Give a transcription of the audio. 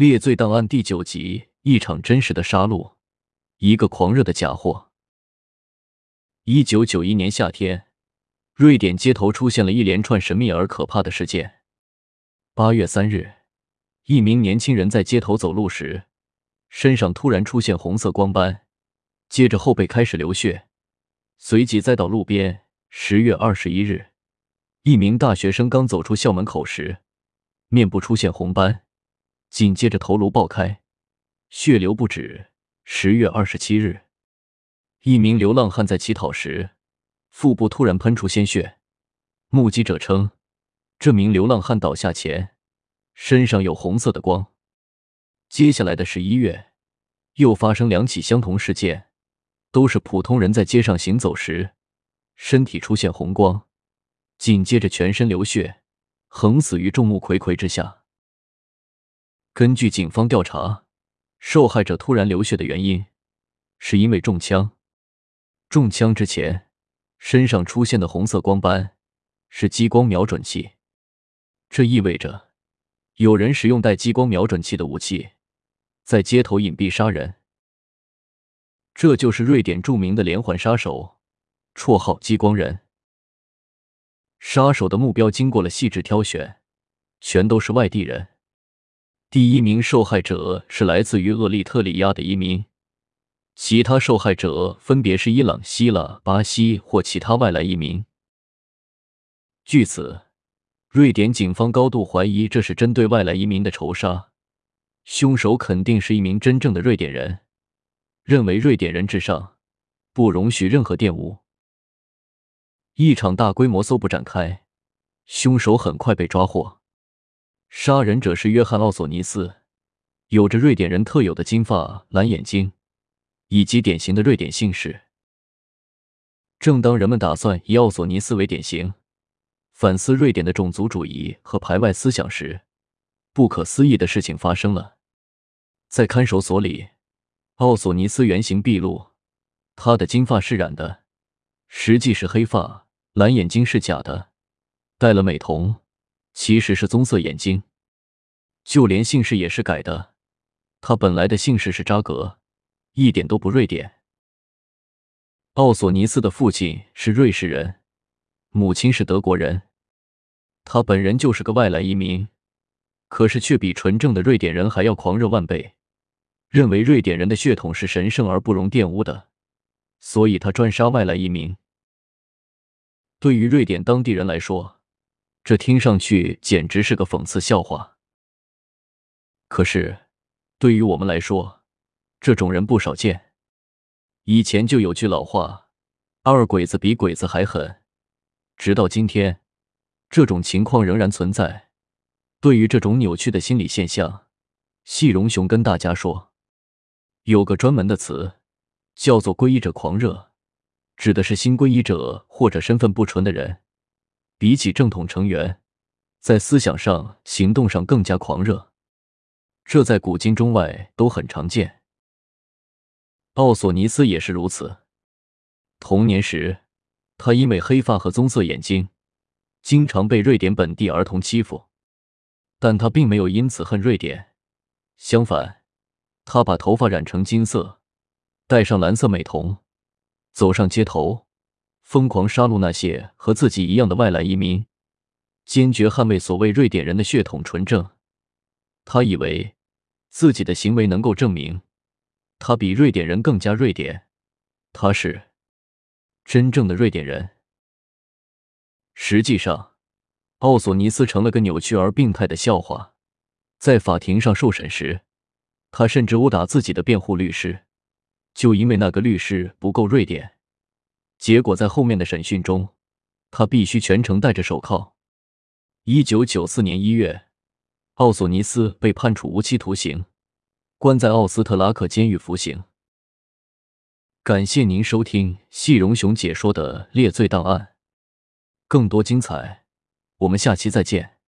列罪档案第九集：一场真实的杀戮，一个狂热的假货。一九九一年夏天，瑞典街头出现了一连串神秘而可怕的事件。八月三日，一名年轻人在街头走路时，身上突然出现红色光斑，接着后背开始流血，随即栽到路边。十月二十一日，一名大学生刚走出校门口时，面部出现红斑。紧接着头颅爆开，血流不止。十月二十七日，一名流浪汉在乞讨时，腹部突然喷出鲜血。目击者称，这名流浪汉倒下前，身上有红色的光。接下来的十一月，又发生两起相同事件，都是普通人在街上行走时，身体出现红光，紧接着全身流血，横死于众目睽睽之下。根据警方调查，受害者突然流血的原因是因为中枪。中枪之前身上出现的红色光斑是激光瞄准器，这意味着有人使用带激光瞄准器的武器在街头隐蔽杀人。这就是瑞典著名的连环杀手，绰号“激光人”。杀手的目标经过了细致挑选，全都是外地人。第一名受害者是来自于厄立特里亚的移民，其他受害者分别是伊朗、希腊、巴西或其他外来移民。据此，瑞典警方高度怀疑这是针对外来移民的仇杀，凶手肯定是一名真正的瑞典人，认为瑞典人至上，不容许任何玷污。一场大规模搜捕展开，凶手很快被抓获。杀人者是约翰·奥索尼斯，有着瑞典人特有的金发、蓝眼睛，以及典型的瑞典姓氏。正当人们打算以奥索尼斯为典型，反思瑞典的种族主义和排外思想时，不可思议的事情发生了。在看守所里，奥索尼斯原形毕露，他的金发是染的，实际是黑发；蓝眼睛是假的，戴了美瞳。其实是棕色眼睛，就连姓氏也是改的。他本来的姓氏是扎格，一点都不瑞典。奥索尼斯的父亲是瑞士人，母亲是德国人。他本人就是个外来移民，可是却比纯正的瑞典人还要狂热万倍，认为瑞典人的血统是神圣而不容玷污的，所以他专杀外来移民。对于瑞典当地人来说，这听上去简直是个讽刺笑话。可是，对于我们来说，这种人不少见。以前就有句老话：“二鬼子比鬼子还狠。”直到今天，这种情况仍然存在。对于这种扭曲的心理现象，细荣雄跟大家说，有个专门的词，叫做“皈依者狂热”，指的是新皈依者或者身份不纯的人。比起正统成员，在思想上、行动上更加狂热，这在古今中外都很常见。奥索尼斯也是如此。童年时，他因为黑发和棕色眼睛，经常被瑞典本地儿童欺负，但他并没有因此恨瑞典。相反，他把头发染成金色，戴上蓝色美瞳，走上街头。疯狂杀戮那些和自己一样的外来移民，坚决捍卫所谓瑞典人的血统纯正。他以为自己的行为能够证明他比瑞典人更加瑞典，他是真正的瑞典人。实际上，奥索尼斯成了个扭曲而病态的笑话。在法庭上受审时，他甚至殴打自己的辩护律师，就因为那个律师不够瑞典。结果在后面的审讯中，他必须全程戴着手铐。一九九四年一月，奥索尼斯被判处无期徒刑，关在奥斯特拉克监狱服刑。感谢您收听细荣雄解说的《猎罪档案》，更多精彩，我们下期再见。